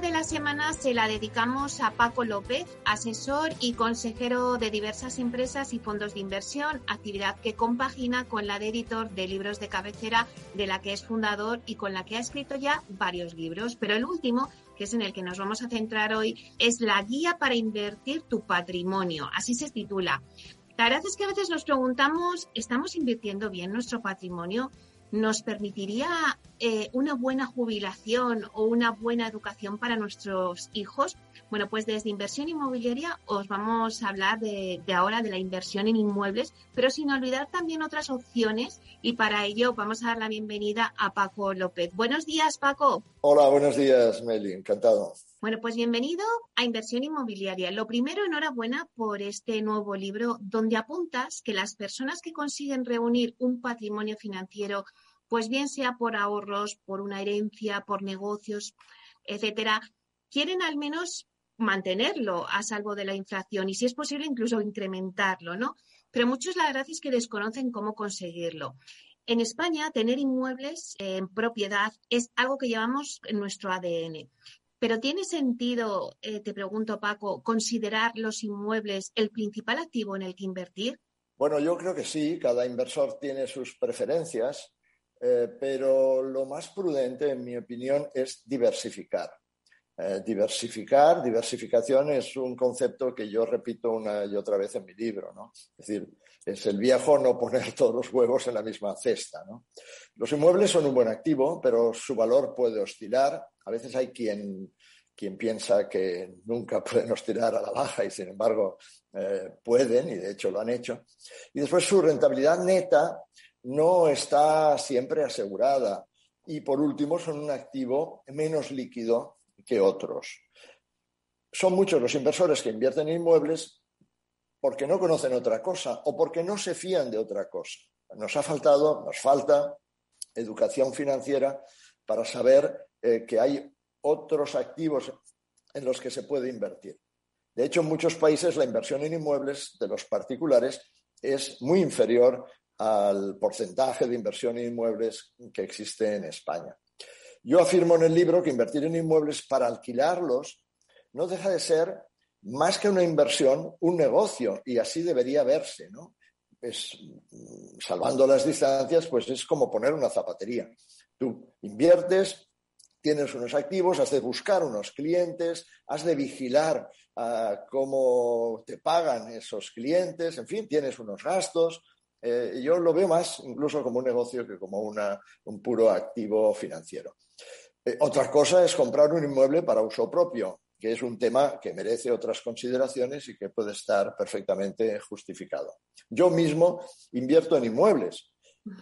De la semana se la dedicamos a Paco López, asesor y consejero de diversas empresas y fondos de inversión, actividad que compagina con la de editor de libros de cabecera, de la que es fundador y con la que ha escrito ya varios libros. Pero el último, que es en el que nos vamos a centrar hoy, es la guía para invertir tu patrimonio. Así se titula. La verdad es que a veces nos preguntamos, ¿estamos invirtiendo bien nuestro patrimonio? Nos permitiría eh, una buena jubilación o una buena educación para nuestros hijos? Bueno, pues desde inversión inmobiliaria os vamos a hablar de, ahora de la inversión en inmuebles, pero sin olvidar también otras opciones y para ello vamos a dar la bienvenida a Paco López. Buenos días, Paco. Hola, buenos días, Meli, encantado. Bueno, pues bienvenido a Inversión Inmobiliaria. Lo primero, enhorabuena por este nuevo libro donde apuntas que las personas que consiguen reunir un patrimonio financiero, pues bien sea por ahorros, por una herencia, por negocios, etcétera, quieren al menos mantenerlo a salvo de la inflación y si es posible incluso incrementarlo, ¿no? Pero muchos la verdad es que desconocen cómo conseguirlo. En España, tener inmuebles en propiedad es algo que llevamos en nuestro ADN. Pero ¿tiene sentido, eh, te pregunto Paco, considerar los inmuebles el principal activo en el que invertir? Bueno, yo creo que sí, cada inversor tiene sus preferencias, eh, pero lo más prudente, en mi opinión, es diversificar. Eh, diversificar, diversificación es un concepto que yo repito una y otra vez en mi libro, ¿no? Es decir, es el viejo no poner todos los huevos en la misma cesta. Los inmuebles son un buen activo, pero su valor puede oscilar. A veces hay quien, quien piensa que nunca pueden oscilar a la baja y, sin embargo, eh, pueden, y de hecho lo han hecho. Y después su rentabilidad neta no está siempre asegurada. Y por último, son un activo menos líquido que otros. Son muchos los inversores que invierten en inmuebles porque no conocen otra cosa o porque no se fían de otra cosa. Nos ha faltado, nos falta educación financiera para saber eh, que hay otros activos en los que se puede invertir. De hecho, en muchos países la inversión en inmuebles de los particulares es muy inferior al porcentaje de inversión en inmuebles que existe en España. Yo afirmo en el libro que invertir en inmuebles para alquilarlos no deja de ser más que una inversión, un negocio, y así debería verse, ¿no? salvando las distancias, pues es como poner una zapatería. Tú inviertes, tienes unos activos, has de buscar unos clientes, has de vigilar ah, cómo te pagan esos clientes, en fin, tienes unos gastos. Eh, yo lo veo más incluso como un negocio que como un puro activo financiero. Eh, otra cosa es comprar un inmueble para uso propio, que es un tema que merece otras consideraciones y que puede estar perfectamente justificado. Yo mismo invierto en inmuebles,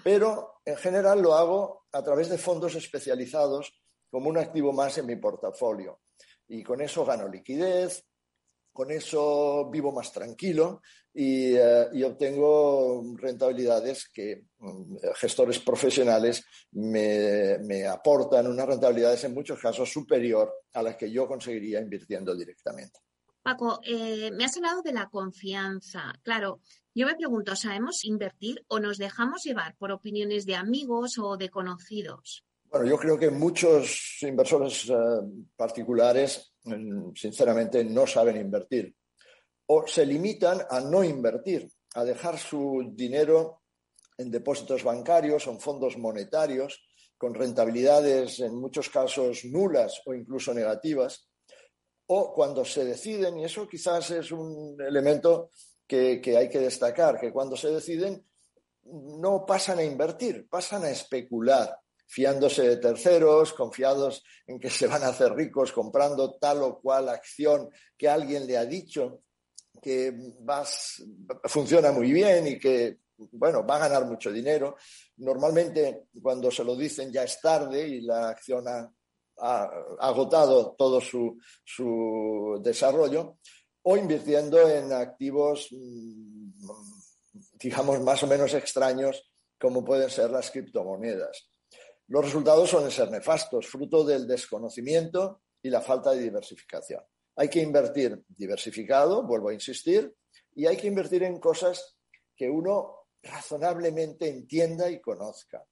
pero en general lo hago a través de fondos especializados como un activo más en mi portafolio. Y con eso gano liquidez, con eso vivo más tranquilo y, eh, obtengo rentabilidades que mm, gestores profesionales me, aportan unas rentabilidades en muchos casos superior a las que yo conseguiría invirtiendo directamente. Paco, eh, me has hablado de la confianza. Claro, yo me pregunto, ¿sabemos invertir o nos dejamos llevar por opiniones de amigos o de conocidos? Bueno, yo creo que muchos inversores eh, particulares, mm, sinceramente, no saben invertir o se limitan a no invertir, a dejar su dinero en depósitos bancarios o en fondos monetarios con rentabilidades en muchos casos nulas o incluso negativas, o cuando se deciden, y eso quizás es un elemento que, hay que destacar, que cuando se deciden no pasan a invertir, pasan a especular, fiándose de terceros, confiados en que se van a hacer ricos comprando tal o cual acción que alguien le ha dicho que funciona muy bien y que bueno, va a ganar mucho dinero. Normalmente cuando se lo dicen ya es tarde y la acción ha, agotado todo su, desarrollo, o invirtiendo en activos, mm, digamos, más o menos extraños, como pueden ser las criptomonedas. Los resultados suelen ser nefastos, fruto del desconocimiento y la falta de diversificación. Hay que invertir diversificado, vuelvo a insistir, y hay que invertir en cosas que uno razonablemente entienda y conozca.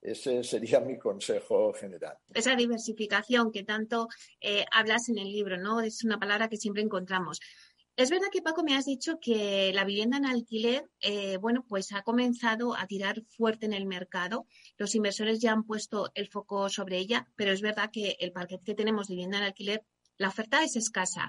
Ese sería mi consejo general. Esa diversificación que tanto eh, hablas en el libro, ¿no? Es una palabra que siempre encontramos. Es verdad que Paco me has dicho que la vivienda en alquiler, eh, bueno, pues ha comenzado a tirar fuerte en el mercado. Los inversores ya han puesto el foco sobre ella, pero es verdad que el parque que tenemos de vivienda en alquiler, la oferta es escasa.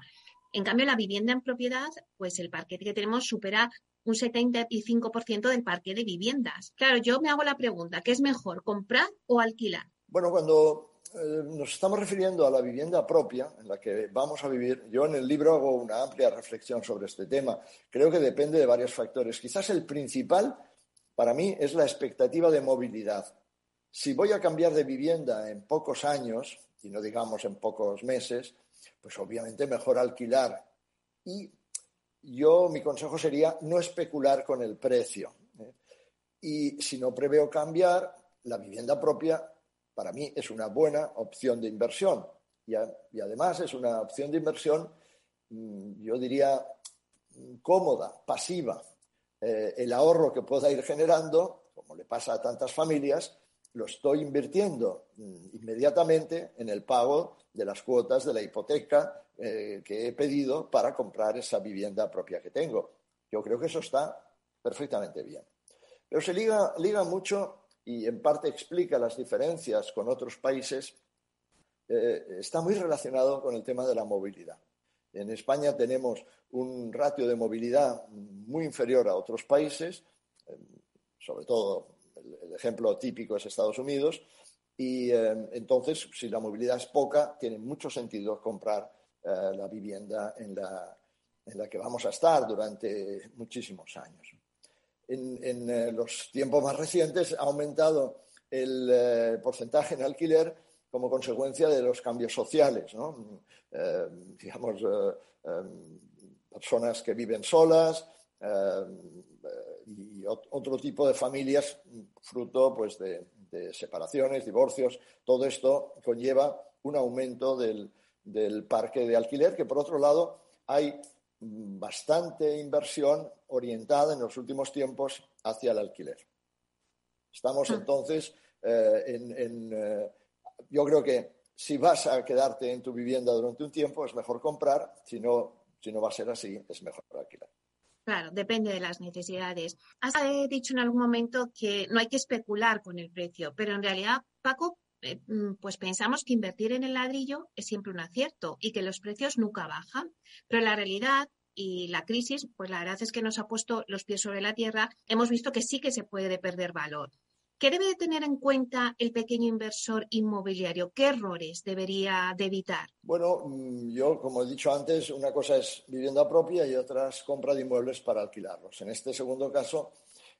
En cambio, la vivienda en propiedad, pues el parque que tenemos supera un 75% del parque de viviendas. Claro, yo me hago la pregunta, ¿qué es mejor, comprar o alquilar? Bueno, cuando eh, nos estamos refiriendo a la vivienda propia en la que vamos a vivir, yo en el libro hago una amplia reflexión sobre este tema. Creo que depende de varios factores. Quizás el principal para mí es la expectativa de movilidad. Si voy a cambiar de vivienda en pocos años, y no digamos en pocos meses, pues obviamente mejor alquilar. Y yo mi consejo sería no especular con el precio. ¿eh? Y si no preveo cambiar, la vivienda propia para mí es una buena opción de inversión. Y, además es una opción de inversión, mm, yo diría, cómoda, pasiva. Eh, el ahorro que pueda ir generando, como le pasa a tantas familias, lo estoy invirtiendo mm, inmediatamente en el pago de las cuotas de la hipoteca eh, que he pedido para comprar esa vivienda propia que tengo. Yo creo que eso está perfectamente bien. Pero se liga, liga mucho y en parte explica las diferencias con otros países, eh, está muy relacionado con el tema de la movilidad. En España tenemos un ratio de movilidad muy inferior a otros países, eh, sobre todo el, ejemplo típico es Estados Unidos, y entonces si la movilidad es poca, tiene mucho sentido comprar eh, la vivienda en la, en la, que vamos a estar durante muchísimos años. En, eh, los tiempos más recientes ha aumentado el eh, porcentaje en alquiler como consecuencia de los cambios sociales, digamos, personas que viven solas y otro tipo de familias fruto pues, de, separaciones, divorcios. Todo esto conlleva un aumento del parque de alquiler, que por otro lado hay bastante inversión orientada en los últimos tiempos hacia el alquiler. Estamos ah. entonces eh, en, eh, yo creo que si vas a quedarte en tu vivienda durante un tiempo es mejor comprar, si no, si no va a ser así es mejor alquilar. Claro, depende de las necesidades. Has eh, dicho en algún momento que no hay que especular con el precio, pero en realidad, Paco, pues pensamos que invertir en el ladrillo es siempre un acierto y que los precios nunca bajan. Pero la realidad y la crisis, pues la verdad es que nos ha puesto los pies sobre la tierra. Hemos visto que sí que se puede perder valor. ¿Qué debe tener en cuenta el pequeño inversor inmobiliario? ¿Qué errores debería de evitar? Bueno, mm, yo, como he dicho antes, una cosa es vivienda propia y otra es compra de inmuebles para alquilarlos. En este segundo caso,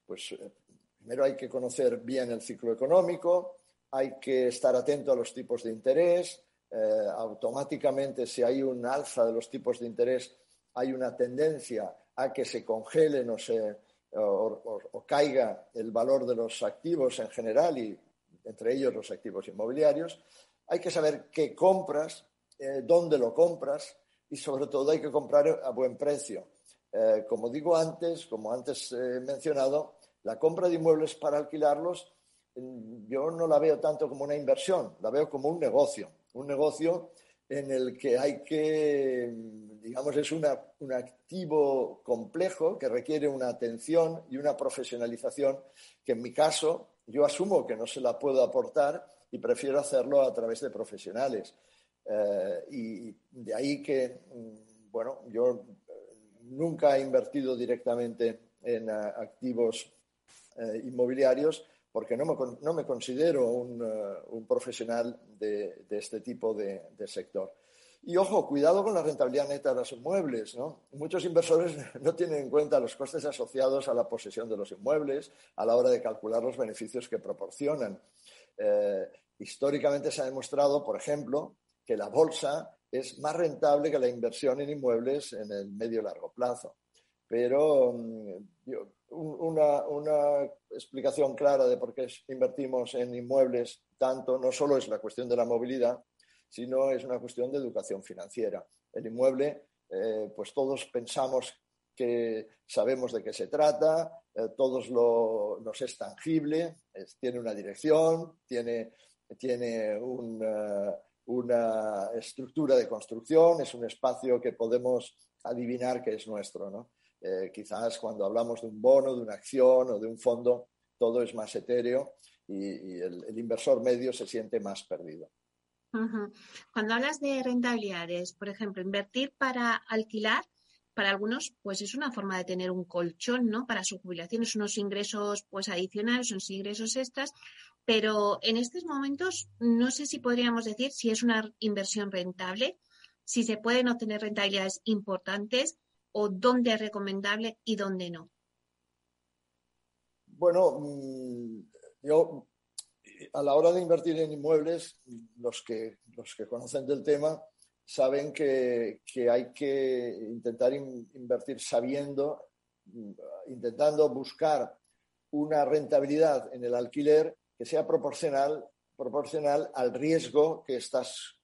pues eh, primero hay que conocer bien el ciclo económico, hay que estar atento a los tipos de interés. Eh, automáticamente, si hay un alza de los tipos de interés, hay una tendencia a que se congelen o, se, o, caiga el valor de los activos en general y entre ellos los activos inmobiliarios. Hay que saber qué compras, eh, dónde lo compras y sobre todo hay que comprar a buen precio. Eh, como digo antes, como antes he mencionado, la compra de inmuebles para alquilarlos yo no la veo tanto como una inversión, la veo como un negocio, un negocio en el que hay que, digamos, es un activo complejo que requiere una atención y una profesionalización que en mi caso yo asumo que no se la puedo aportar y prefiero hacerlo a través de profesionales. Eh, y de ahí que, mm, bueno, yo nunca he invertido directamente en activos inmobiliarios porque no me, considero un, profesional de, este tipo de sector. Y ojo, cuidado con la rentabilidad neta de los inmuebles. ¿no? Muchos inversores no tienen en cuenta los costes asociados a la posesión de los inmuebles a la hora de calcular los beneficios que proporcionan. Eh, históricamente se ha demostrado, por ejemplo, que la bolsa es más rentable que la inversión en inmuebles en el medio y largo plazo. Pero mm, una, una, explicación clara de por qué invertimos en inmuebles tanto no solo es la cuestión de la movilidad, sino es una cuestión de educación financiera. El inmueble, eh, pues todos pensamos que sabemos de qué se trata, eh, todos lo, nos es tangible, tiene una dirección, tiene, tiene una, estructura de construcción, es un espacio que podemos adivinar que es nuestro. Eh, quizás cuando hablamos de un bono, de una acción o de un fondo, todo es más etéreo y, el inversor medio se siente más perdido. Cuando hablas de rentabilidades, por ejemplo, invertir para alquilar, para algunos, pues es una forma de tener un colchón, ¿no? Para su jubilación, es unos ingresos, pues adicionales, son ingresos extras, pero en estos momentos no sé si podríamos decir si es una inversión rentable, si se pueden obtener rentabilidades importantes o dónde es recomendable y dónde no. Bueno, mm, yo a la hora de invertir en inmuebles, los que, los que conocen del tema saben que, hay que intentar invertir sabiendo, intentando buscar una rentabilidad en el alquiler que sea proporcional, proporcional al riesgo que estás,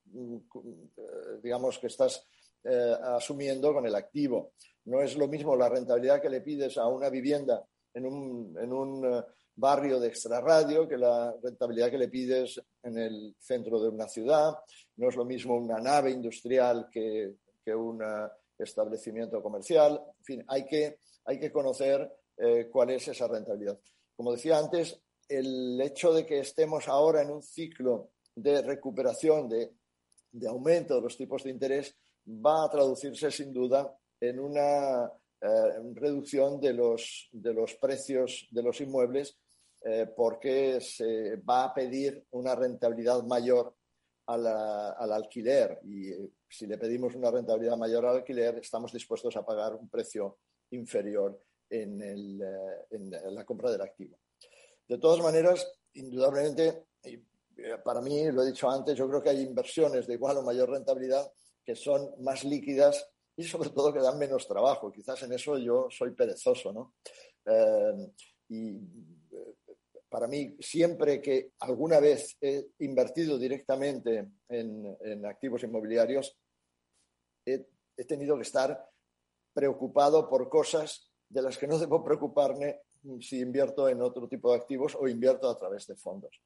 digamos, que estás eh, asumiendo con el activo. No es lo mismo la rentabilidad que le pides a una vivienda en un, en un eh, barrio de extrarradio que la rentabilidad que le pides en el centro de una ciudad. No es lo mismo una nave industrial que, un establecimiento comercial. En fin, hay que, hay que conocer eh, cuál es esa rentabilidad. Como decía antes, el hecho de que estemos ahora en un ciclo de recuperación, de, aumento de los tipos de interés, va a traducirse sin duda en una eh, reducción de los, de los precios de los inmuebles eh, porque se va a pedir una rentabilidad mayor al alquiler y eh, si le pedimos una rentabilidad mayor al alquiler estamos dispuestos a pagar un precio inferior en, eh, en la compra del activo. De todas maneras, indudablemente, para mí, lo he dicho antes, yo creo que hay inversiones de igual o mayor rentabilidad que son más líquidas y sobre todo que dan menos trabajo. Quizás en eso yo soy perezoso, ¿no? y para mí, siempre que alguna vez he invertido directamente en, activos inmobiliarios, he, tenido que estar preocupado por cosas de las que no debo preocuparme si invierto en otro tipo de activos o invierto a través de fondos.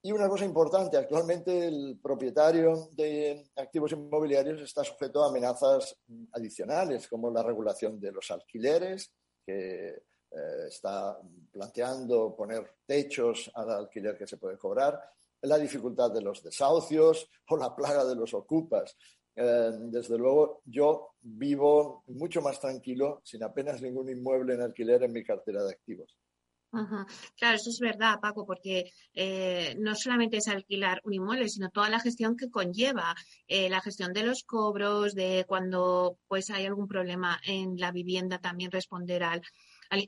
Y una cosa importante, actualmente el propietario de activos inmobiliarios está sujeto a amenazas adicionales, como la regulación de los alquileres, que eh, está planteando poner techos al alquiler que se puede cobrar, la dificultad de los desahucios o la plaga de los ocupas. Eh, desde luego, yo vivo mucho más tranquilo sin apenas ningún inmueble en alquiler en mi cartera de activos. Claro, eso es verdad, Paco, porque eh, no solamente es alquilar un inmueble, sino toda la gestión que conlleva, la gestión de los cobros, de cuando pues hay algún problema en la vivienda, también responder al,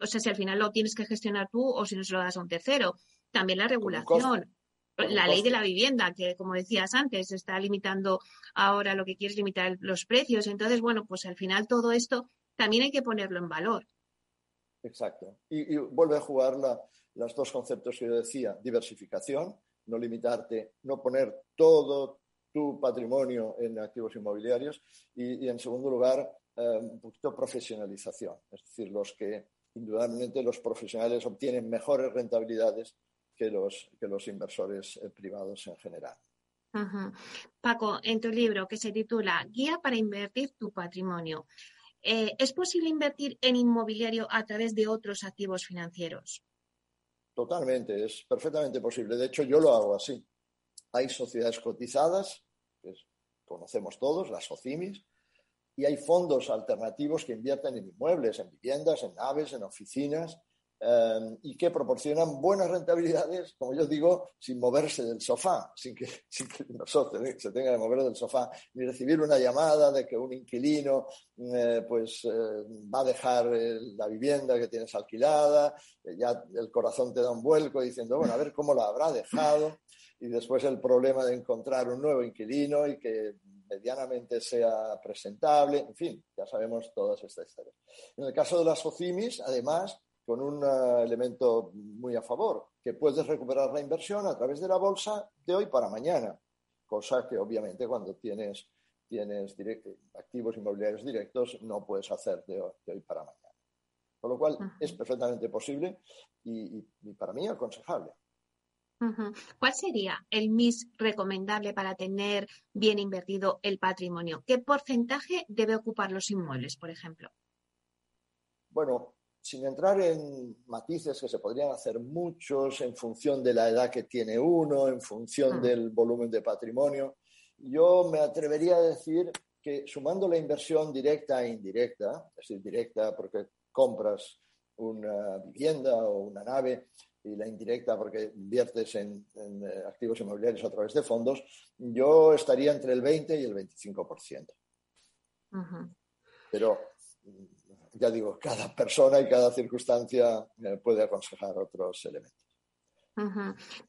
o sea, si al final lo tienes que gestionar tú o si no se lo das a un tercero. También la regulación. La ley de la vivienda, que como decías antes, está limitando ahora lo que quieres limitar los precios. Entonces, bueno, pues al final todo esto también hay que ponerlo en valor. Exacto. Y, vuelve a jugar los dos conceptos que yo decía, diversificación, no limitarte, no poner todo tu patrimonio en activos inmobiliarios y, en segundo lugar, eh, un poquito profesionalización, es decir, los que indudablemente los profesionales obtienen mejores rentabilidades que los, que los inversores eh, privados en general. Paco, en tu libro que se titula Guía para invertir tu patrimonio, eh, ¿es posible invertir en inmobiliario a través de otros activos financieros? totalmente, es perfectamente posible. De hecho, yo lo hago así. Hay sociedades cotizadas, que conocemos todos, las OCIMIS, y hay fondos alternativos que invierten en inmuebles, en viviendas, en naves, en oficinas, Em, y que proporcionan buenas rentabilidades, como yo digo, sin moverse del sofá, sin que, sin que nosotros se tenga que mover del sofá, ni recibir una llamada de que un inquilino eh, pues, eh, va a dejar la vivienda que tienes alquilada, ya el corazón te da un vuelco diciendo, bueno, a ver cómo la habrá dejado, y después el problema de encontrar un nuevo inquilino y que medianamente sea presentable, en fin, ya sabemos todas estas historias. En el caso de las OCIMIS, además, con un eh, elemento muy a favor, que puedes recuperar la inversión a través de la bolsa de hoy para mañana, cosa que obviamente cuando tienes, tienes activos inmobiliarios directos no puedes hacer de hoy, para mañana. Con lo cual es perfectamente posible y, para mí aconsejable. ¿Cuál sería el MIS recomendable para tener bien invertido el patrimonio? ¿Qué porcentaje debe ocupar los inmuebles, por ejemplo? Bueno, sin entrar en matices que se podrían hacer muchos en función de la edad que tiene uno, en función mm. del volumen de patrimonio, yo me atrevería a decir que sumando la inversión directa e indirecta, es decir, directa porque compras una vivienda o una nave y la indirecta porque inviertes en, eh, activos inmobiliarios a través de fondos, yo estaría entre el 20 y el 25%. Pero ya digo, cada persona y cada circunstancia eh, puede aconsejar otros elementos.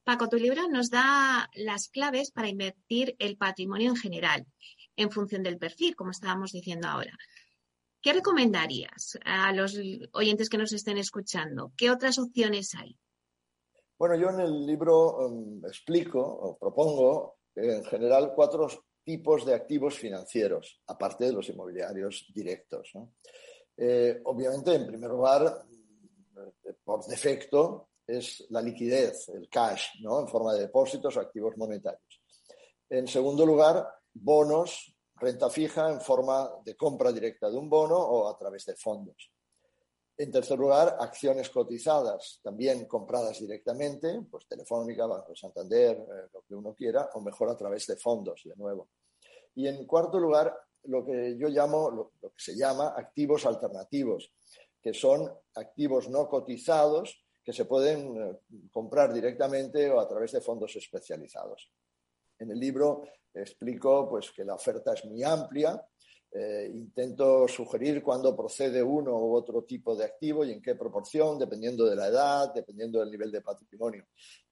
Paco, tu libro nos da las claves para invertir el patrimonio en general, en función del perfil, como estábamos diciendo ahora. ¿Qué recomendarías a los oyentes que nos estén escuchando? ¿Qué otras opciones hay? Bueno, yo en el libro um, explico o propongo en general cuatro tipos de activos financieros, aparte de los inmobiliarios directos. ¿no? Eh, obviamente, en primer lugar, eh, por defecto, es la liquidez, el cash, ¿no? en forma de depósitos o activos monetarios. En segundo lugar, bonos, renta fija en forma de compra directa de un bono o a través de fondos. En tercer lugar, acciones cotizadas, también compradas directamente, pues Telefónica, Banco Santander, eh, lo que uno quiera, o mejor a través de fondos, de nuevo. Y en cuarto lugar, lo que yo llamo, lo, que se llama activos alternativos, que son activos no cotizados que se pueden eh, comprar directamente o a través de fondos especializados. En el libro explico pues, que la oferta es muy amplia, eh, intento sugerir cuándo procede uno u otro tipo de activo y en qué proporción, dependiendo de la edad, dependiendo del nivel de patrimonio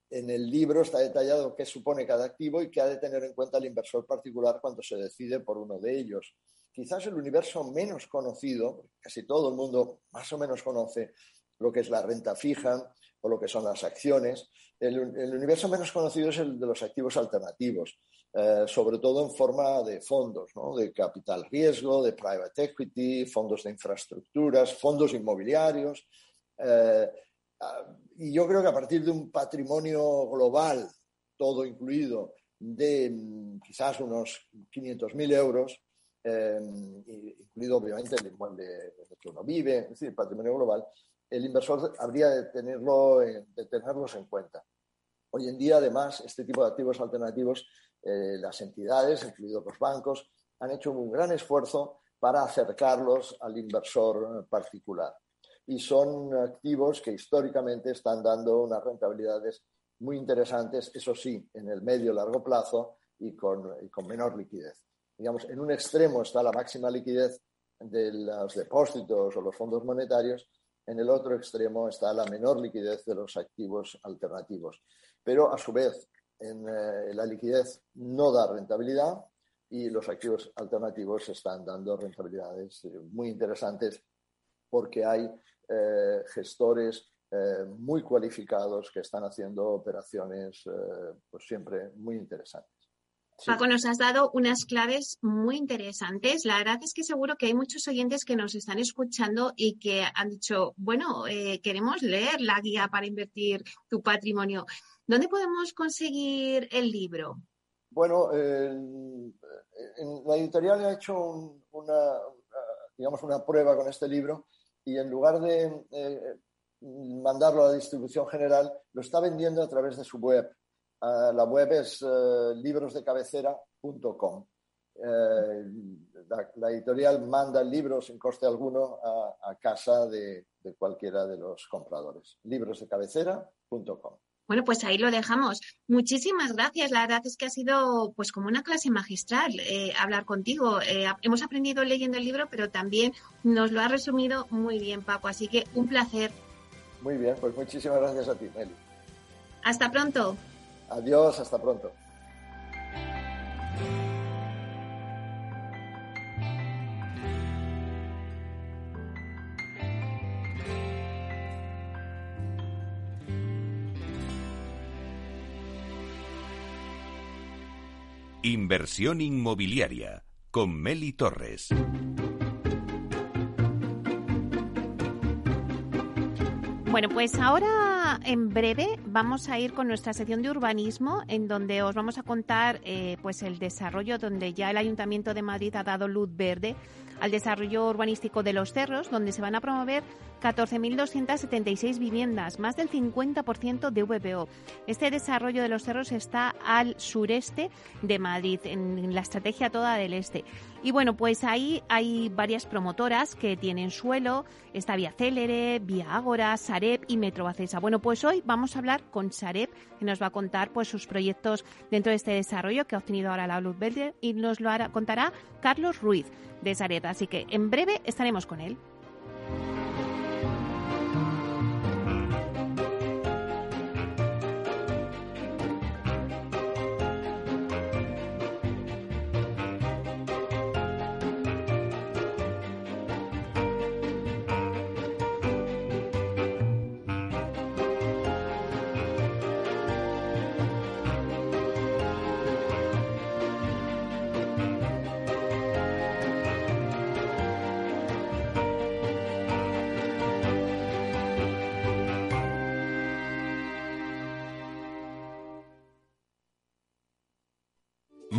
en el libro está detallado qué supone cada activo y qué ha de tener en cuenta el inversor particular cuando se decide por uno de ellos. Quizás el universo menos conocido, casi todo el mundo más o menos conoce lo que es la renta fija o lo que son las acciones. El, universo menos conocido es el de los activos alternativos, eh, sobre todo en forma de fondos, de capital riesgo, de private equity, fondos de infraestructuras, fondos inmobiliarios. Eh, y yo creo que a partir de un patrimonio global, todo incluido, de mm, quizás unos 500.000 euros, eh, incluido obviamente el inmueble en el que uno vive, es decir, el patrimonio global, el inversor habría de, tenerlo, de tenerlos en cuenta. Hoy en día, además, este tipo de activos alternativos, eh, las entidades, incluidos los bancos, han hecho un gran esfuerzo para acercarlos al inversor particular y son activos que históricamente están dando unas rentabilidades muy interesantes, eso sí, en el medio largo plazo y con, menor liquidez. Digamos, en un extremo está la máxima liquidez de los depósitos o los fondos monetarios, en el otro extremo está la menor liquidez de los activos alternativos. Pero a su vez, en, eh, la liquidez no da rentabilidad y los activos alternativos están dando rentabilidades eh, muy interesantes porque hay eh, gestores eh, muy cualificados que están haciendo operaciones eh, pues siempre muy interesantes. Paco, nos has dado unas claves muy interesantes. La verdad es que seguro que hay muchos oyentes que nos están escuchando y que han dicho, bueno, queremos leer la guía para invertir tu patrimonio. ¿Dónde podemos conseguir el libro? Bueno, la editorial ha hecho una, digamos, una prueba con este libro y en lugar de eh, mandarlo a la distribución general, lo está vendiendo a través de su web. Ah, la web es librosdecabecera.com. La, editorial manda libros sin coste alguno a, casa de, de, cualquiera de los compradores. Librosdecabecera.com. Bueno, pues ahí lo dejamos. Muchísimas gracias. La verdad es que ha sido pues como una clase magistral eh, hablar contigo. Eh, hemos aprendido leyendo el libro, pero también nos lo ha resumido muy bien, Paco. Así que un placer. Muy bien, pues muchísimas gracias a ti, Meli. Hasta pronto. Adiós, hasta pronto. Inversión inmobiliaria con Meli Torres. Bueno, pues ahora en breve vamos a ir con nuestra sección de urbanismo, en donde os vamos a contar eh, pues el desarrollo donde ya el Ayuntamiento de Madrid ha dado luz verde al desarrollo urbanístico de los cerros, donde se van a promover 14.276 viviendas, más del 50% de VPO. Este desarrollo de los cerros está al sureste de Madrid, en la estrategia toda del este. Y bueno, pues ahí hay varias promotoras que tienen suelo, está Vía Célere, Vía Ágora, Sareb y Metro Bacesa. Bueno, pues hoy vamos a hablar con Sareb, que nos va a contar pues sus proyectos dentro de este desarrollo que ha obtenido ahora la Luz Verde y nos lo hará, contará Carlos Ruiz de Sareb. Así que en breve estaremos con él.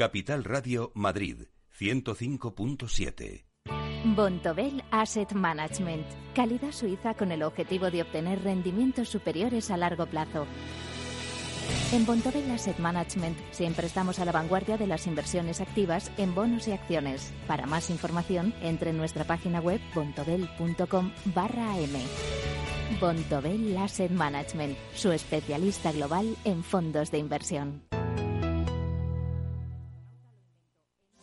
Capital Radio Madrid 105.7. Bontobel Asset Management, calidad suiza con el objetivo de obtener rendimientos superiores a largo plazo. En Bontobel Asset Management siempre estamos a la vanguardia de las inversiones activas en bonos y acciones. Para más información, entre en nuestra página web bontobel.com barra am. Bontobel Asset Management, su especialista global en fondos de inversión.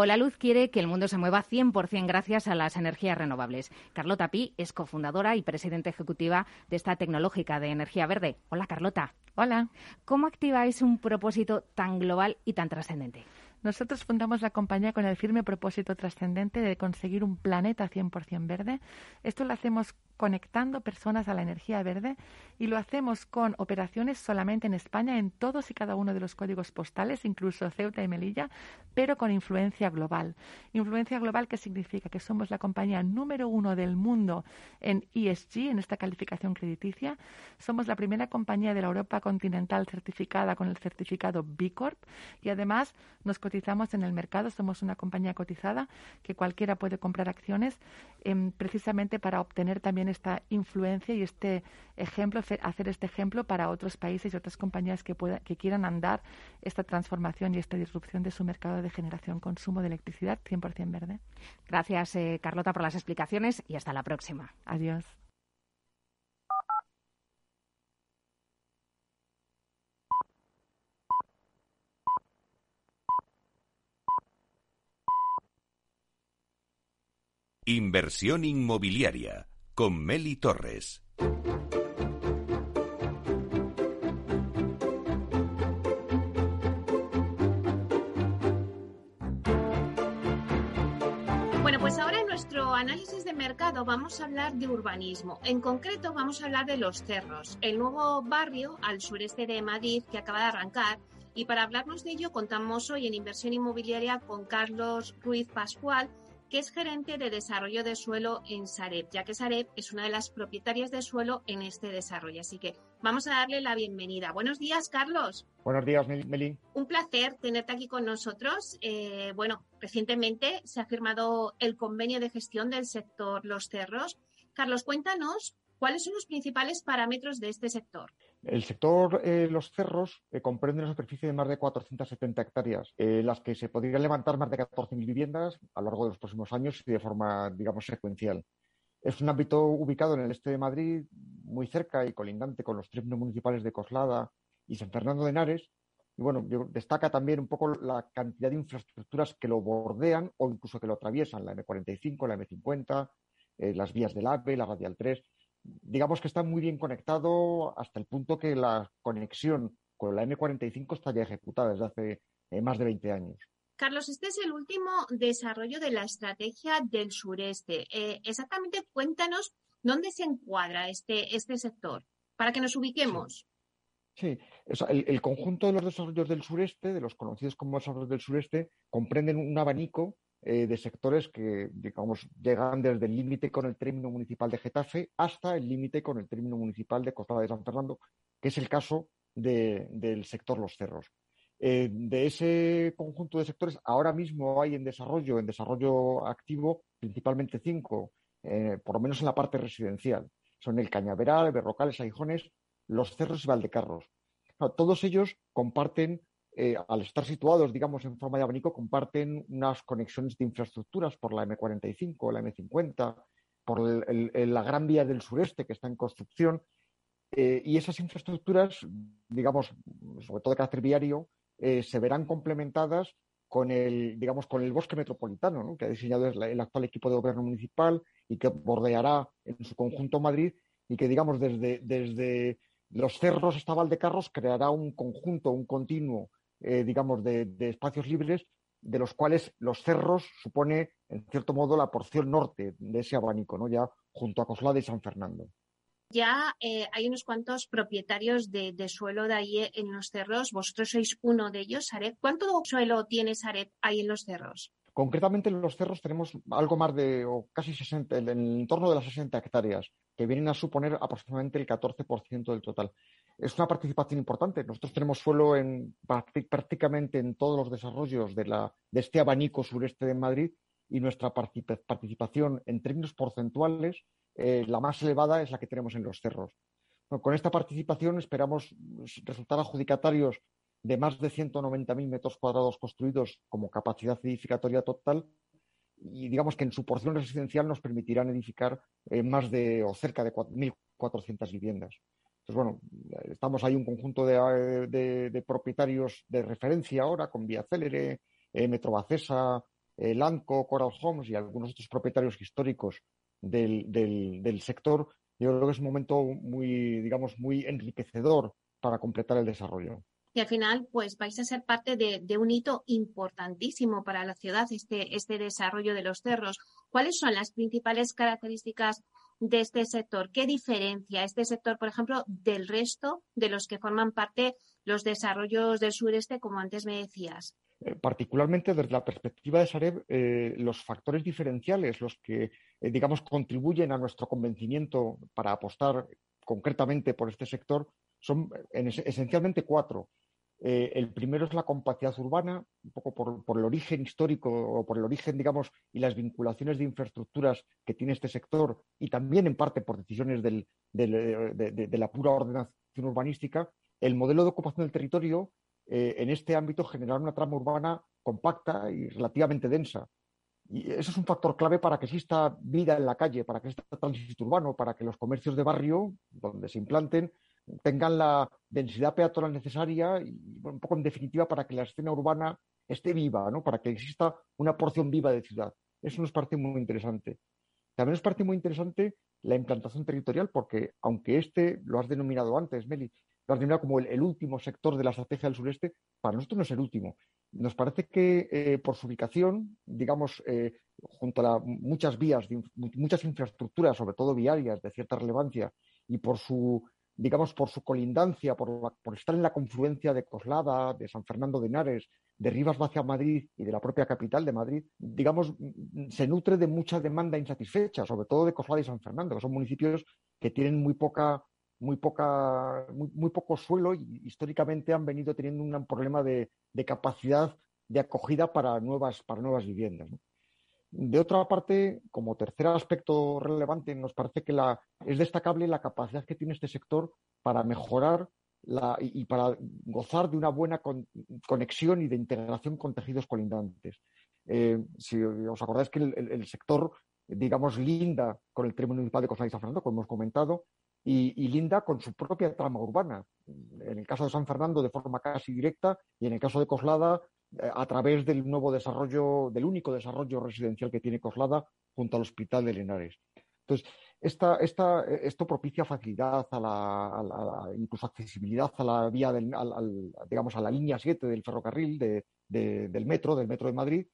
Hola Luz quiere que el mundo se mueva 100% gracias a las energías renovables. Carlota Pi es cofundadora y presidenta ejecutiva de esta tecnológica de energía verde. Hola Carlota. Hola. ¿Cómo activáis un propósito tan global y tan trascendente? Nosotros fundamos la compañía con el firme propósito trascendente de conseguir un planeta 100% verde. Esto lo hacemos conectando personas a la energía verde y lo hacemos con operaciones solamente en España en todos y cada uno de los códigos postales, incluso Ceuta y Melilla, pero con influencia global. Influencia global que significa que somos la compañía número uno del mundo en ESG, en esta calificación crediticia. Somos la primera compañía de la Europa continental certificada con el certificado B Corp y además nos cotizamos en el mercado. Somos una compañía cotizada que cualquiera puede comprar acciones em, precisamente para obtener también esta influencia y este ejemplo, hacer este ejemplo para otros países y otras compañías que, que quieran andar esta transformación y esta disrupción de su mercado de generación, consumo de electricidad 100% verde. Gracias, eh, Carlota, por las explicaciones y hasta la próxima. Adiós. Inversión inmobiliaria con Meli Torres. Bueno, pues ahora en nuestro análisis de mercado vamos a hablar de urbanismo. En concreto vamos a hablar de Los Cerros, el nuevo barrio al sureste de Madrid que acaba de arrancar. Y para hablarnos de ello contamos hoy en Inversión Inmobiliaria con Carlos Ruiz Pascual, que es gerente de desarrollo de suelo en Sareb, ya que Sareb es una de las propietarias de suelo en este desarrollo. Así que vamos a darle la bienvenida. Buenos días, Carlos. Buenos días, Meli. Un placer tenerte aquí con nosotros. Eh, bueno, recientemente se ha firmado el convenio de gestión del sector Los Cerros. Carlos, cuéntanos cuáles son los principales parámetros de este sector. El sector eh, Los Cerros eh, comprende una superficie de más de 470 hectáreas, en las que se podrían levantar más de 14.000 viviendas a lo largo de los próximos años y de forma, digamos, secuencial. Es un ámbito ubicado en el este de Madrid, muy cerca y colindante con los términos municipales de Coslada y San Fernando de Henares. Y bueno, destaca también un poco la cantidad de infraestructuras que lo bordean o incluso que lo atraviesan, la M45, la M50, eh, las vías del AVE, la Radial 3 digamos que está muy bien conectado hasta el punto que la conexión con la M45 está ya ejecutada desde hace eh, más de 20 años. Carlos, este es el último desarrollo de la estrategia del sureste. Eh, exactamente, cuéntanos dónde se encuadra este, este sector, para que nos ubiquemos. Sí, el, conjunto de los desarrollos del sureste, de los conocidos como desarrollos del sureste, comprenden un abanico eh, de sectores que, digamos, llegan desde el límite con el término municipal de Getafe hasta el límite con el término municipal de Costa de San Fernando, que es el caso del sector Los Cerros. Eh, de ese conjunto de sectores, ahora mismo hay en desarrollo, en desarrollo activo, principalmente cinco, eh, por lo menos en la parte residencial. Son el Cañaveral, Berrocales, Aijones, Los Cerros y Valdecarros. todos ellos comparten eh, al estar situados, digamos, en forma de abanico, comparten unas conexiones de infraestructuras por la M45, la M50, por la Gran Vía del Sureste que está en construcción. Eh, y esas infraestructuras, digamos, sobre todo de carácter viario, eh, se verán complementadas con el, digamos, con el bosque metropolitano, que ha diseñado el, actual equipo de gobierno municipal y que bordeará en su conjunto Madrid y que, digamos, desde, desde los cerros hasta Valdecarros creará un conjunto, un continuo eh, digamos, de, espacios libres, de los cuales los cerros supone, en cierto modo, la porción norte de ese abanico, ¿no? ya junto a Coslada y San Fernando. Ya eh, hay unos cuantos propietarios de, suelo de ahí en los cerros. Vosotros sois uno de ellos, Sareb. ¿Cuánto suelo tiene Sareb ahí en los cerros? Concretamente en los cerros tenemos algo más de, o casi 60, en torno de las 60 hectáreas, que vienen a suponer aproximadamente el 14% del total es una participación importante. Nosotros tenemos suelo en, prácticamente en todos los desarrollos de, la, de este abanico sureste de Madrid y nuestra participación en términos porcentuales, eh, la más elevada es la que tenemos en los cerros. con esta participación esperamos resultar adjudicatarios de más de 190.000 metros cuadrados construidos como capacidad edificatoria total y digamos que en su porción residencial nos permitirán edificar eh, más de o cerca de 1.400 viviendas. Pues bueno, estamos ahí un conjunto de, propietarios de referencia ahora con Vía Célere, eh, Metrobacesa, eh, Lanco, Coral Homes y algunos otros propietarios históricos del, sector. Yo creo que es un momento muy, digamos, muy enriquecedor para completar el desarrollo. Y al final, pues vais a ser parte de, de, un hito importantísimo para la ciudad, este, este desarrollo de los cerros. ¿Cuáles son las principales características de este sector? ¿Qué diferencia este sector, por ejemplo, del resto de los que forman parte los desarrollos del sureste, como antes me decías? Eh, particularmente desde la perspectiva de Sareb, eh, los factores diferenciales, los que, eh, digamos, contribuyen a nuestro convencimiento para apostar concretamente por este sector, son esencialmente cuatro. Eh, el primero es la compacidad urbana, un poco por, el origen histórico o por el origen, digamos, y las vinculaciones de infraestructuras que tiene este sector y también en parte por decisiones de, la pura ordenación urbanística. El modelo de ocupación del territorio eh, en este ámbito generará una trama urbana compacta y relativamente densa. Y eso es un factor clave para que exista vida en la calle, para que exista tránsito urbano, para que los comercios de barrio, donde se implanten, tengan la densidad peatonal necesaria y un poco en definitiva para que la escena urbana esté viva, ¿no? para que exista una porción viva de ciudad. Eso nos parece muy interesante. También nos parece muy interesante la implantación territorial, porque aunque este, lo has denominado antes, Meli, lo has denominado como el, último sector de la estrategia del sureste, para nosotros no es el último. Nos parece que eh, por su ubicación, digamos, eh, junto a muchas vías, muchas infraestructuras, sobre todo viarias de cierta relevancia, y por su digamos, por su colindancia, por, estar en la confluencia de Coslada, de San Fernando de Henares, de Rivas hacia Madrid y de la propia capital de Madrid, digamos, se nutre de mucha demanda insatisfecha, sobre todo de Coslada y San Fernando, que son municipios que tienen muy poca muy poca muy, poco suelo y históricamente han venido teniendo un problema de, capacidad de acogida para nuevas para nuevas viviendas. De otra parte, como tercer aspecto relevante, nos parece que la, es destacable la capacidad que tiene este sector para mejorar la, y, para gozar de una buena conexión y de integración con tejidos colindantes. Eh, si os acordáis que el, sector, digamos, linda con el término municipal de Costa y San Fernando, como hemos comentado, y, y, linda con su propia trama urbana. En el caso de San Fernando, de forma casi directa, y en el caso de Coslada, a través del nuevo desarrollo, del único desarrollo residencial que tiene Coslada junto al Hospital de Lenares. Entonces, esta, esta, esto propicia facilidad a la, incluso accesibilidad a la vía del, digamos a la línea 7 del ferrocarril del metro, del metro de Madrid,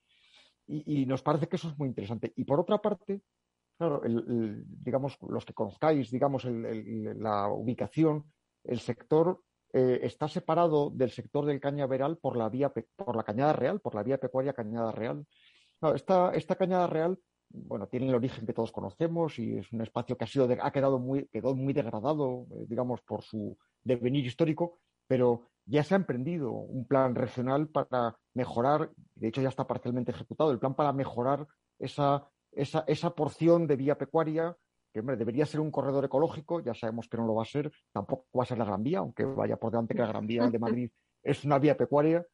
y, nos parece que eso es muy interesante. Y por otra parte, claro, digamos, los que conozcáis, digamos, la ubicación, el sector eh, está separado del sector del cañaveral por la vía por la cañada real, por la vía pecuaria cañada real. esta, esta, cañada real, bueno, tiene el origen que todos conocemos y es un espacio que ha sido ha quedado muy, muy degradado, eh, digamos, por su devenir histórico, pero ya se ha emprendido un plan regional para mejorar, de hecho ya está parcialmente ejecutado, el plan para mejorar esa, esa, esa porción de vía pecuaria que debería ser un corredor ecológico, ya sabemos que no lo va a ser, tampoco va a ser la Gran Vía, aunque vaya por delante que la Gran Vía de Madrid es una vía pecuaria.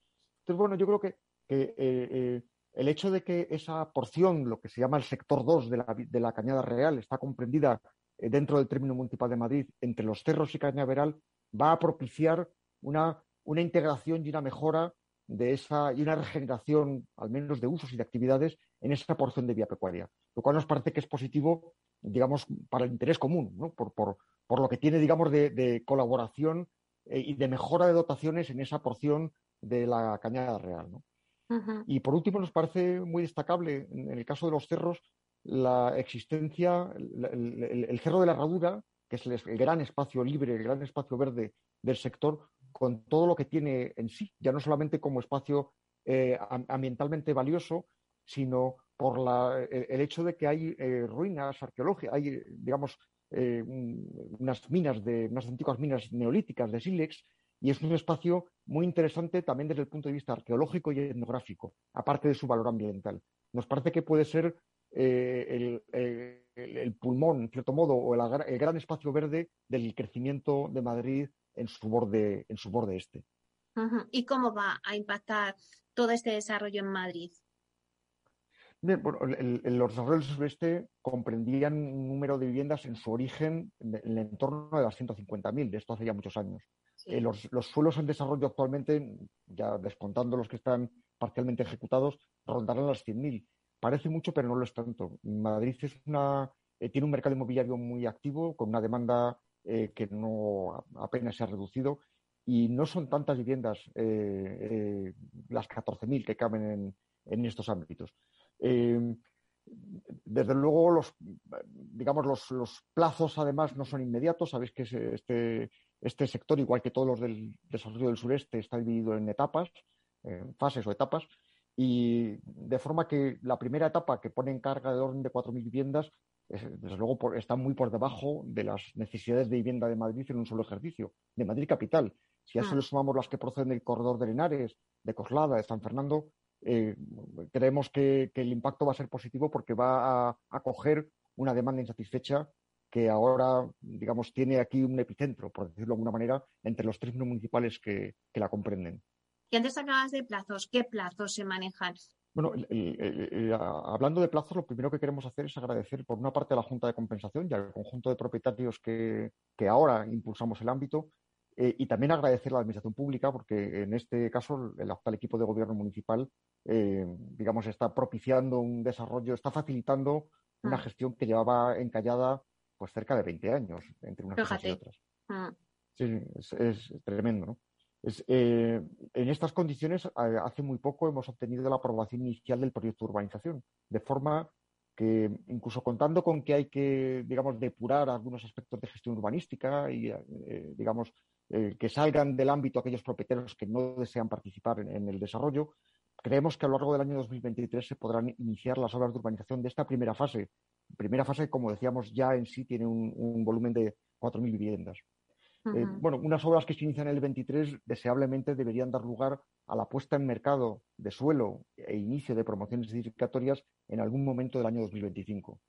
Entonces, bueno, yo creo que, eh, eh, el hecho de que esa porción, lo que se llama el sector 2 de la, de la Cañada Real, está comprendida eh, dentro del término municipal de Madrid entre los cerros y Cañaveral, va a propiciar una, una integración y una mejora de esa, y una regeneración, al menos de usos y de actividades, en esa porción de vía pecuaria, lo cual nos parece que es positivo digamos, para el interés común, ¿no? por, por, por, lo que tiene, digamos, de, colaboración eh, y de mejora de dotaciones en esa porción de la cañada real. ¿no? Y por último, nos parece muy destacable, en el caso de los cerros, la existencia, el, cerro de la Herradura, que es el, gran espacio libre, el gran espacio verde del sector, con todo lo que tiene en sí, ya no solamente como espacio eh, ambientalmente valioso, sino por el hecho de que hay eh, ruinas arqueológicas, hay, digamos, eh, unas minas de unas antiguas minas neolíticas de sílex y es un espacio muy interesante también desde el punto de vista arqueológico y etnográfico, aparte de su valor ambiental. Nos parece que puede ser eh, el, pulmón, en cierto modo, o el, gran espacio verde del crecimiento de Madrid en su borde, en su borde este. ¿Y cómo va a impactar todo este desarrollo en Madrid? Los desarrollos del sureste comprendían un número de viviendas en su origen en el entorno de las 150.000, de esto hace ya muchos años. Eh, los, suelos en desarrollo actualmente, ya descontando los que están parcialmente ejecutados, rondarán las 100.000. Parece mucho, pero no lo es tanto. Madrid es una, eh, tiene un mercado inmobiliario muy activo, con una demanda eh, que no apenas se ha reducido, y no son tantas viviendas las 14.000 que caben en, en estos ámbitos. Eh, desde luego, los, digamos, los, plazos además no son inmediatos. Sabéis que este, este sector, igual que todos los del desarrollo del sureste, está dividido en etapas, en fases o etapas, y de forma que la primera etapa que pone en carga de orden de 4.000 viviendas, desde luego está muy por debajo de las necesidades de vivienda de Madrid en un solo ejercicio, de Madrid capital. Si a eso ah. le sumamos las que proceden del corredor de Lenares, de Coslada, de San Fernando, eh, creemos que, el impacto va a ser positivo porque va a acoger una demanda insatisfecha que ahora, digamos, tiene aquí un epicentro, por decirlo de alguna manera, entre los tres municipales que, la comprenden. Y antes hablabas de plazos. ¿Qué plazos se manejan? Bueno, hablando de plazos, lo primero que queremos hacer es agradecer por una parte a la Junta de Compensación y al conjunto de propietarios que, que ahora impulsamos el ámbito eh, y también agradecer a la Administración Pública, porque en este caso el actual equipo de gobierno municipal, eh, digamos, está propiciando un desarrollo, está facilitando una Mm. gestión que llevaba encallada pues cerca de 20 años entre unas cosas y Fíjate. otras. Mm. Sí, es, es tremendo, ¿no? Es, eh, en estas condiciones, hace muy poco hemos obtenido la aprobación inicial del proyecto de urbanización, de forma que incluso contando con que hay que, digamos, depurar algunos aspectos de gestión urbanística y, eh, digamos, eh, que salgan del ámbito aquellos propietarios que no desean participar en, en el desarrollo, creemos que a lo largo del año 2023 se podrán iniciar las obras de urbanización de esta primera fase. Primera fase, como decíamos, ya en sí tiene un, un volumen de 4.000 viviendas. Eh, bueno, unas obras que se inician en el 23 deseablemente deberían dar lugar a la puesta en mercado de suelo e inicio de promociones edificatorias en algún momento del año 2025.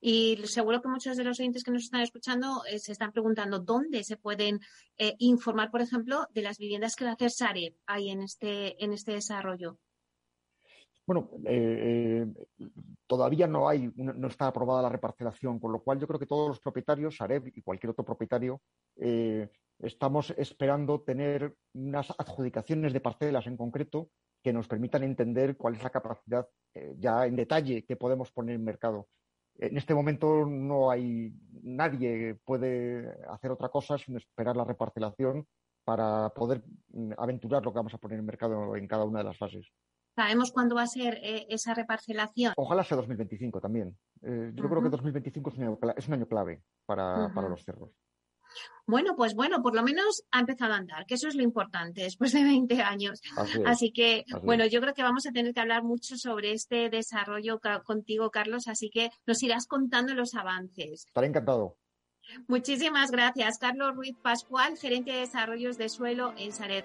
Y seguro que muchos de los oyentes que nos están escuchando eh, se están preguntando dónde se pueden eh, informar, por ejemplo, de las viviendas que va a hacer Sareb ahí en este, en este desarrollo. Bueno, eh, eh, todavía no hay, no está aprobada la reparcelación, con lo cual yo creo que todos los propietarios, Sareb y cualquier otro propietario, estamos esperando tener unas adjudicaciones de parcelas en concreto que nos permitan entender cuál es la capacidad eh, ya en detalle que podemos poner en mercado. En este momento no hay nadie puede hacer otra cosa sino esperar la reparcelación para poder mm, aventurar lo que vamos a poner en mercado en cada una de las fases. ¿Sabemos cuándo va a ser eh, esa reparcelación? Ojalá sea 2025 también. Eh, yo creo que Ujú. 2025 es un año, cla- es un año clave para, los cerros. Bueno, pues bueno, por lo menos ha empezado a andar, que eso es lo importante después de 20 años. Así que, así bueno, yo creo que vamos a tener que hablar mucho sobre este desarrollo contigo, Carlos, así que nos irás contando los avances. Estaré encantado. Muchísimas gracias, Carlos Ruiz Pascual, gerente de desarrollos de suelo en Saret.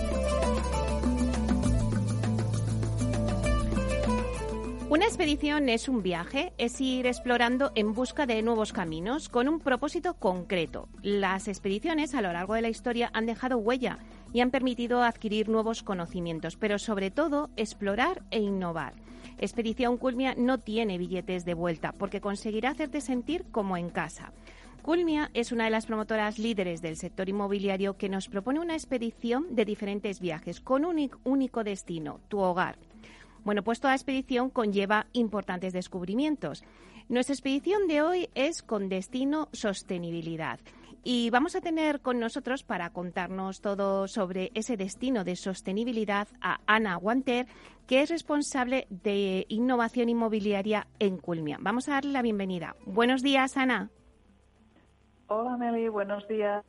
Una expedición es un viaje, es ir explorando en busca de nuevos caminos con un propósito concreto. Las expediciones a lo largo de la historia han dejado huella y han permitido adquirir nuevos conocimientos, pero sobre todo explorar e innovar. Expedición Culmia no tiene billetes de vuelta porque conseguirá hacerte sentir como en casa. Culmia es una de las promotoras líderes del sector inmobiliario que nos propone una expedición de diferentes viajes con un único destino, tu hogar. Bueno, pues toda expedición conlleva importantes descubrimientos. Nuestra expedición de hoy es con destino sostenibilidad. Y vamos a tener con nosotros para contarnos todo sobre ese destino de sostenibilidad a Ana Guanter, que es responsable de innovación inmobiliaria en Culmia. Vamos a darle la bienvenida. Buenos días, Ana. Hola, Meli, buenos días.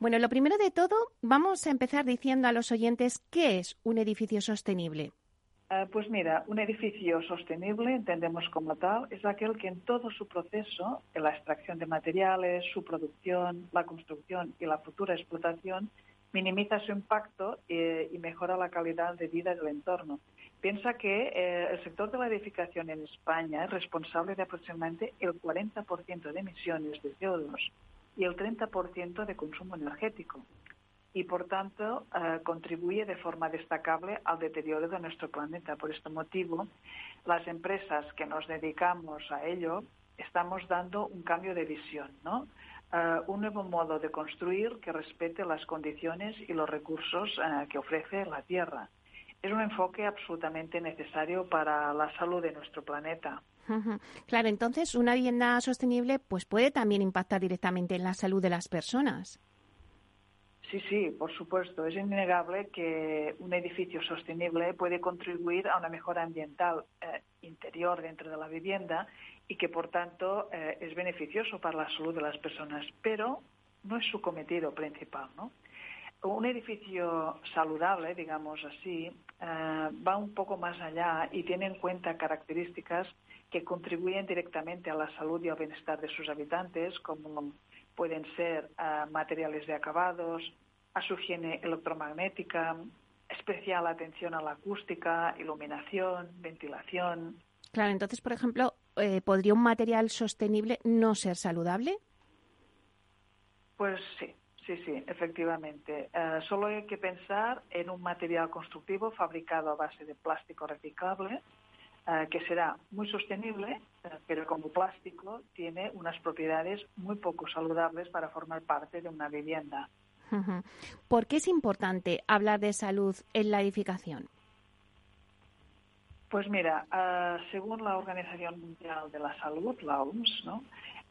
Bueno, lo primero de todo, vamos a empezar diciendo a los oyentes qué es un edificio sostenible. Uh, pues mira, un edificio sostenible, entendemos como tal, es aquel que en todo su proceso, en la extracción de materiales, su producción, la construcción y la futura explotación, minimiza su impacto eh, y mejora la calidad de vida del entorno. Piensa que eh, el sector de la edificación en España es responsable de aproximadamente el 40% de emisiones de CO2 y el 30% de consumo energético y, por tanto, eh, contribuye de forma destacable al deterioro de nuestro planeta. Por este motivo, las empresas que nos dedicamos a ello estamos dando un cambio de visión, ¿no? Uh, un nuevo modo de construir que respete las condiciones y los recursos uh, que ofrece la Tierra. Es un enfoque absolutamente necesario para la salud de nuestro planeta. Claro, entonces una vivienda sostenible pues puede también impactar directamente en la salud de las personas. Sí, sí, por supuesto. Es innegable que un edificio sostenible puede contribuir a una mejora ambiental eh, interior dentro de la vivienda y que, por tanto, eh, es beneficioso para la salud de las personas, pero no es su cometido principal, ¿no? un edificio saludable, digamos así, eh, va un poco más allá y tiene en cuenta características que contribuyen directamente a la salud y al bienestar de sus habitantes, como pueden ser eh, materiales de acabados, a su higiene electromagnética, especial atención a la acústica, iluminación, ventilación. Claro, entonces, por ejemplo, eh, ¿podría un material sostenible no ser saludable? Pues sí, sí, sí, efectivamente. Eh, solo hay que pensar en un material constructivo fabricado a base de plástico reciclable, eh, que será muy sostenible, pero como plástico tiene unas propiedades muy poco saludables para formar parte de una vivienda. ¿Por qué es importante hablar de salud en la edificación? Pues mira, ah, según la Organización Mundial de la Salud, la OMS, ¿no?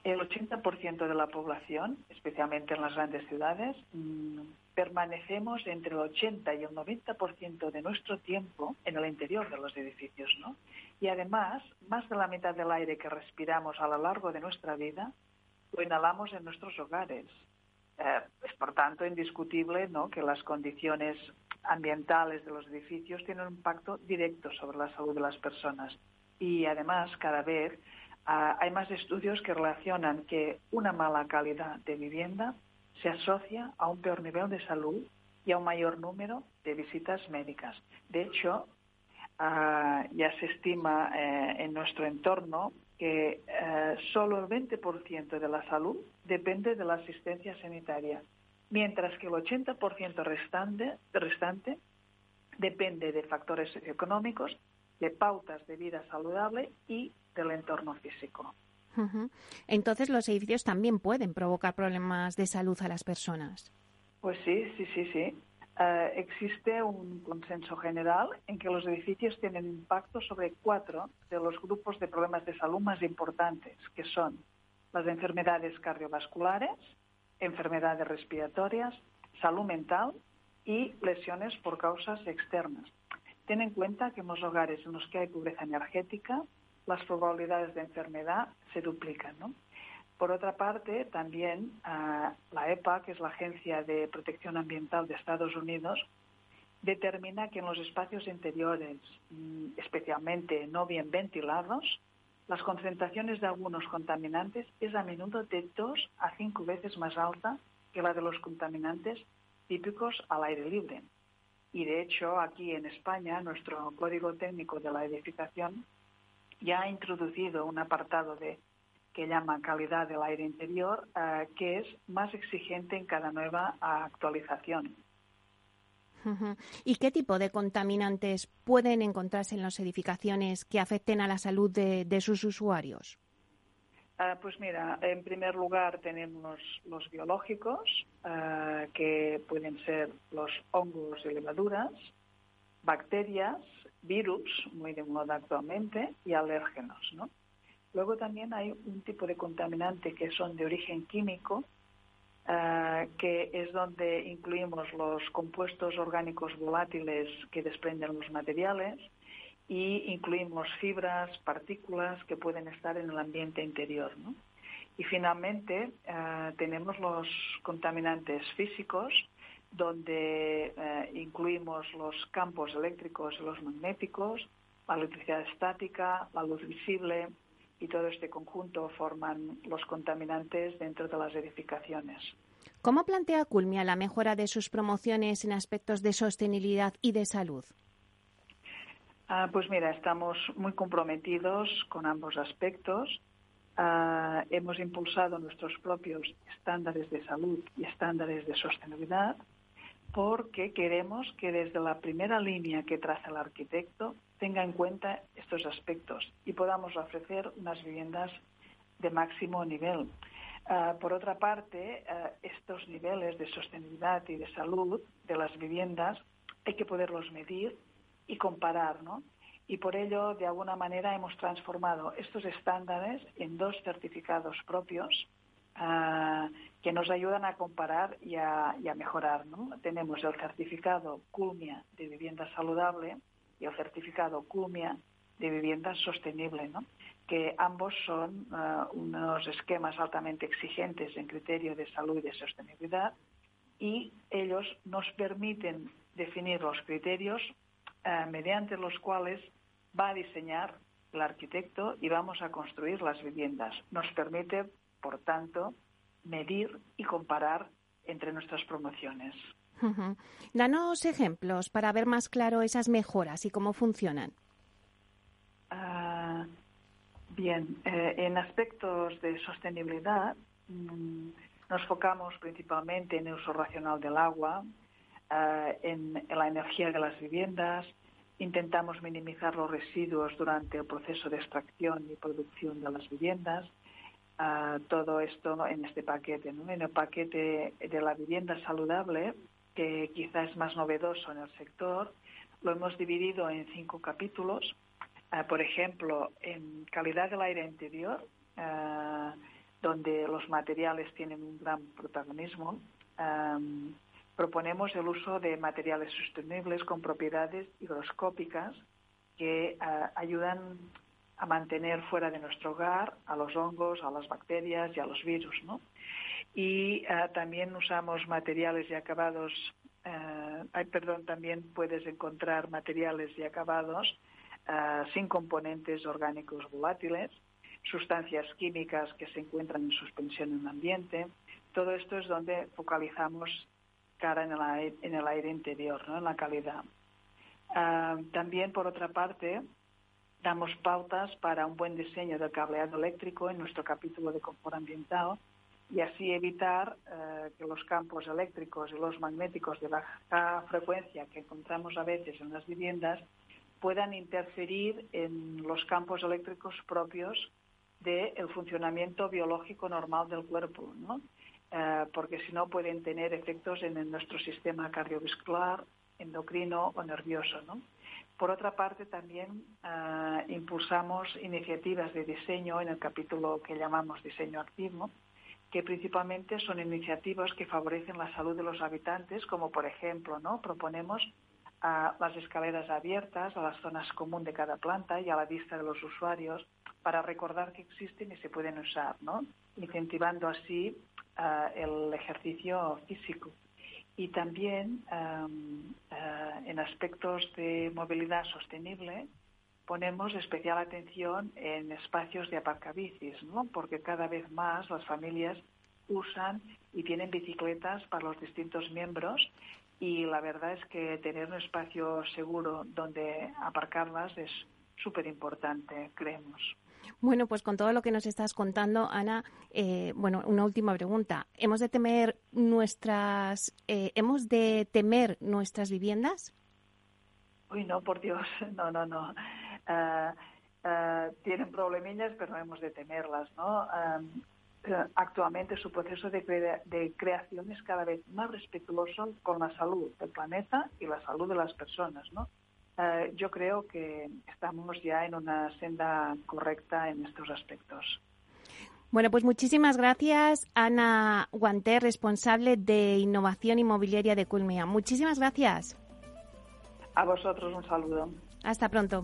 el 80% de la población, especialmente en las grandes ciudades, mm, permanecemos entre el 80 y el 90% de nuestro tiempo en el interior de los edificios. ¿no? Y además, más de la mitad del aire que respiramos a lo largo de nuestra vida lo inhalamos en nuestros hogares. Eh, es por tanto indiscutible ¿no? que las condiciones ambientales de los edificios tienen un impacto directo sobre la salud de las personas. Y además, cada vez ah, hay más estudios que relacionan que una mala calidad de vivienda se asocia a un peor nivel de salud y a un mayor número de visitas médicas. De hecho, ah, ya se estima eh, en nuestro entorno que eh, solo el 20% de la salud depende de la asistencia sanitaria, mientras que el 80% restante, restante depende de factores económicos, de pautas de vida saludable y del entorno físico. Entonces, los edificios también pueden provocar problemas de salud a las personas. Pues sí, sí, sí, sí. Eh, existe un consenso general en que los edificios tienen impacto sobre cuatro de los grupos de problemas de salud más importantes, que son las enfermedades cardiovasculares, enfermedades respiratorias, salud mental y lesiones por causas externas. Ten en cuenta que en los hogares en los que hay pobreza energética, las probabilidades de enfermedad se duplican. Por otra parte, también ah, la EPA, que es la Agencia de Protección Ambiental de Estados Unidos, determina que en los espacios interiores, mm, especialmente no bien ventilados, las concentraciones de algunos contaminantes es a menudo de dos a cinco veces más alta que la de los contaminantes típicos al aire libre. Y de hecho, aquí en España, nuestro Código Técnico de la Edificación ya ha introducido un apartado de que llama calidad del aire interior, eh, que es más exigente en cada nueva actualización. ¿Y qué tipo de contaminantes pueden encontrarse en las edificaciones que afecten a la salud de, sus usuarios? Ah, pues mira, en primer lugar tenemos los biológicos, ah, que pueden ser los hongos y levaduras, bacterias, virus, muy de moda actualmente, y alérgenos. ¿no? Luego también hay un tipo de contaminante que son de origen químico, Ah, que es donde incluimos los compuestos orgánicos volátiles que desprenden los materiales y incluimos fibras, partículas que pueden estar en el ambiente interior. Y finalmente ah, tenemos los contaminantes físicos, donde ah, incluimos los campos eléctricos y los magnéticos, la electricidad estática, la luz visible, y todo este conjunto forman los contaminantes dentro de las edificaciones. ¿Cómo plantea Culmia la mejora de sus promociones en aspectos de sostenibilidad y de salud? Ah, pues mira, estamos muy comprometidos con ambos aspectos. Ah, hemos impulsado nuestros propios estándares de salud y estándares de sostenibilidad porque queremos que desde la primera línea que traza el arquitecto tenga en cuenta estos aspectos y podamos ofrecer unas viviendas de máximo nivel. Ah, por otra parte, ah, estos niveles de sostenibilidad y de salud de las viviendas hay que poderlos medir y comparar, ¿no? Y por ello, de alguna manera, hemos transformado estos estándares en dos certificados propios ah, que nos ayudan a comparar y a, y a mejorar. ¿no? Tenemos el certificado CULMIA de vivienda saludable, y el certificado CUMIA de vivienda sostenible, ¿no? que ambos son uh, unos esquemas altamente exigentes en criterio de salud y de sostenibilidad y ellos nos permiten definir los criterios eh, mediante los cuales va a diseñar el arquitecto y vamos a construir las viviendas. Nos permite, por tanto, medir y comparar entre nuestras promociones. Danos ejemplos para ver más claro esas mejoras y cómo funcionan. Ah, bien, eh, en aspectos de sostenibilidad mm, nos focamos principalmente en el uso racional del agua, eh, en, la energía de las viviendas, intentamos minimizar los residuos durante el proceso de extracción y producción de las viviendas. Eh, todo esto en este paquete, en el paquete de la vivienda saludable, que quizá es más novedoso en el sector, lo hemos dividido en cinco capítulos. Eh, por ejemplo, en calidad del aire interior, donde los materiales tienen un gran protagonismo proponemos el uso de materiales sostenibles con propiedades higroscópicas que eh, ayudan a mantener fuera de nuestro hogar a los hongos, a las bacterias y a los virus. Y eh, también usamos materiales y acabados, eh, perdón, también puedes encontrar materiales y acabados sin componentes orgánicos volátiles, sustancias químicas que se encuentran en suspensión en el ambiente. Todo esto es donde focalizamos cara en el, aire, interior, ¿no? en la calidad. También, por otra parte, damos pautas para un buen diseño del cableado eléctrico en nuestro capítulo de confort ambiental y así evitar eh, que los campos eléctricos y los magnéticos de baja frecuencia que encontramos a veces en las viviendas puedan interferir en los campos eléctricos propios del funcionamiento biológico normal del cuerpo. ¿no? Eh, porque si no pueden tener efectos en nuestro sistema cardiovascular, endocrino o nervioso. Por otra parte, también eh, impulsamos iniciativas de diseño en el capítulo que llamamos diseño activo, que principalmente son iniciativas que favorecen la salud de los habitantes, como por ejemplo, ¿no? proponemos a las escaleras abiertas a las zonas comunes de cada planta y a la vista de los usuarios para recordar que existen y se pueden usar, ¿no? incentivando así uh, el ejercicio físico. Y también um, uh, en aspectos de movilidad sostenible ponemos especial atención en espacios de aparcabicis, ¿no? porque cada vez más las familias usan y tienen bicicletas para los distintos miembros y la verdad es que tener un espacio seguro donde aparcarlas es súper importante, creemos. Bueno, pues con todo lo que nos estás contando, Ana, eh, bueno, una última pregunta. ¿Hemos de temer nuestras, eh, hemos de temer nuestras viviendas? Uy, no, por Dios, no, no, no. Ah, tienen problemillas, pero no hemos de temerlas, ¿no? actualmente su proceso de, de, creación es cada vez más respetuoso con la salud del planeta y la salud de las personas, ¿no? Eh, yo creo que estamos ya en una senda correcta en estos aspectos. Bueno, pues muchísimas gracias, Ana Guanter, responsable de innovación inmobiliaria de Culmia. Muchísimas gracias. A vosotros un saludo. Hasta pronto.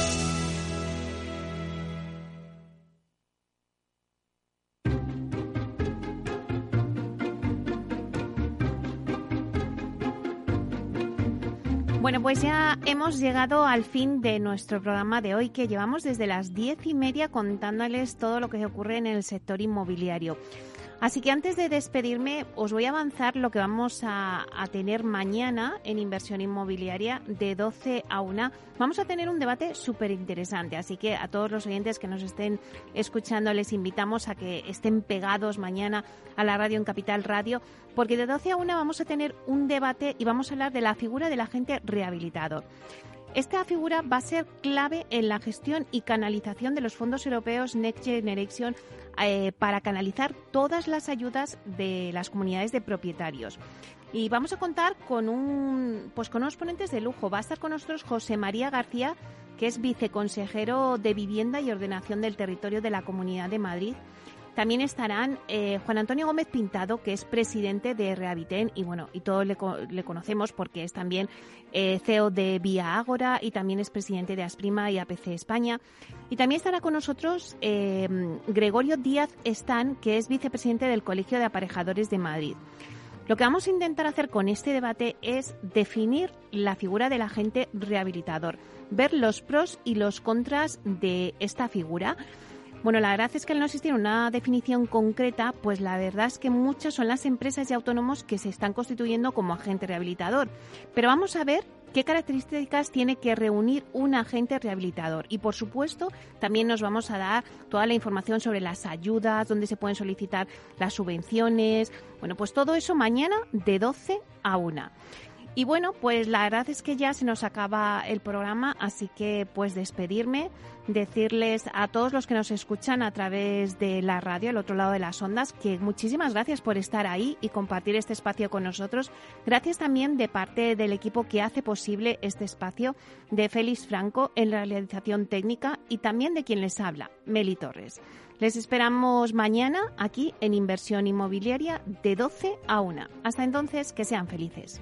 Pues ya hemos llegado al fin de nuestro programa de hoy, que llevamos desde las diez y media contándoles todo lo que ocurre en el sector inmobiliario. Así que antes de despedirme, os voy a avanzar lo que vamos a, tener mañana en inversión inmobiliaria de 12 a 1. Vamos a tener un debate súper interesante, así que a todos los oyentes que nos estén escuchando les invitamos a que estén pegados mañana a la radio en Capital Radio, porque de 12 a 1 vamos a tener un debate y vamos a hablar de la figura del agente rehabilitador. Esta figura va a ser clave en la gestión y canalización de los fondos europeos Next Generation eh, para canalizar todas las ayudas de las comunidades de propietarios. Y vamos a contar con un pues con unos ponentes de lujo. Va a estar con nosotros José María García, que es viceconsejero de Vivienda y Ordenación del Territorio de la Comunidad de Madrid. También estarán eh, Juan Antonio Gómez Pintado, que es presidente de Rehabiten y bueno, y todos le, conocemos porque es también eh, CEO de Vía Ágora y también es presidente de Asprima y APC España. Y también estará con nosotros eh, Gregorio Díaz Están, que es vicepresidente del Colegio de Aparejadores de Madrid. Lo que vamos a intentar hacer con este debate es definir la figura del agente rehabilitador, ver los pros y los contras de esta figura. Bueno, la verdad es que al no existir una definición concreta, pues la verdad es que muchas son las empresas y autónomos que se están constituyendo como agente rehabilitador. Pero vamos a ver qué características tiene que reunir un agente rehabilitador. Y por supuesto, también nos vamos a dar toda la información sobre las ayudas, dónde se pueden solicitar las subvenciones. Bueno, pues todo eso mañana de 12 a 1. Y bueno, pues la verdad es que ya se nos acaba el programa, así que pues despedirme, decirles a todos los que nos escuchan a través de la radio, al otro lado de las ondas, que muchísimas gracias por estar ahí y compartir este espacio con nosotros. Gracias también de parte del equipo que hace posible este espacio, de Félix Franco en la realización técnica y también de quien les habla, Meli Torres. Les esperamos mañana aquí en Inversión Inmobiliaria de 12 a 1. Hasta entonces, que sean felices.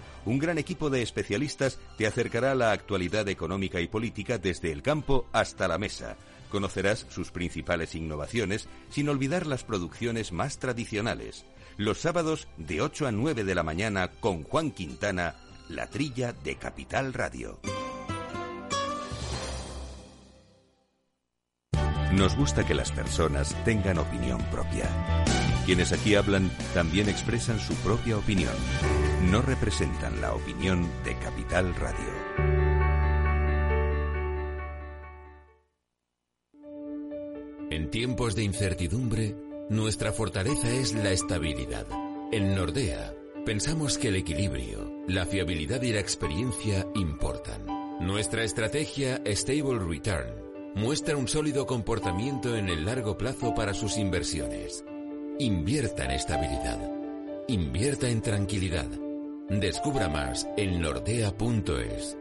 un gran equipo de especialistas te acercará a la actualidad económica y política desde el campo hasta la mesa. Conocerás sus principales innovaciones sin olvidar las producciones más tradicionales. Los sábados de 8 a 9 de la mañana con Juan Quintana, la trilla de Capital Radio. Nos gusta que las personas tengan opinión propia. Quienes aquí hablan también expresan su propia opinión. No representan la opinión de Capital Radio. En tiempos de incertidumbre, nuestra fortaleza es la estabilidad. En Nordea, pensamos que el equilibrio, la fiabilidad y la experiencia importan. Nuestra estrategia Stable Return muestra un sólido comportamiento en el largo plazo para sus inversiones Invierta en estabilidad. Invierta en tranquilidad. Descubra más en nordea.es.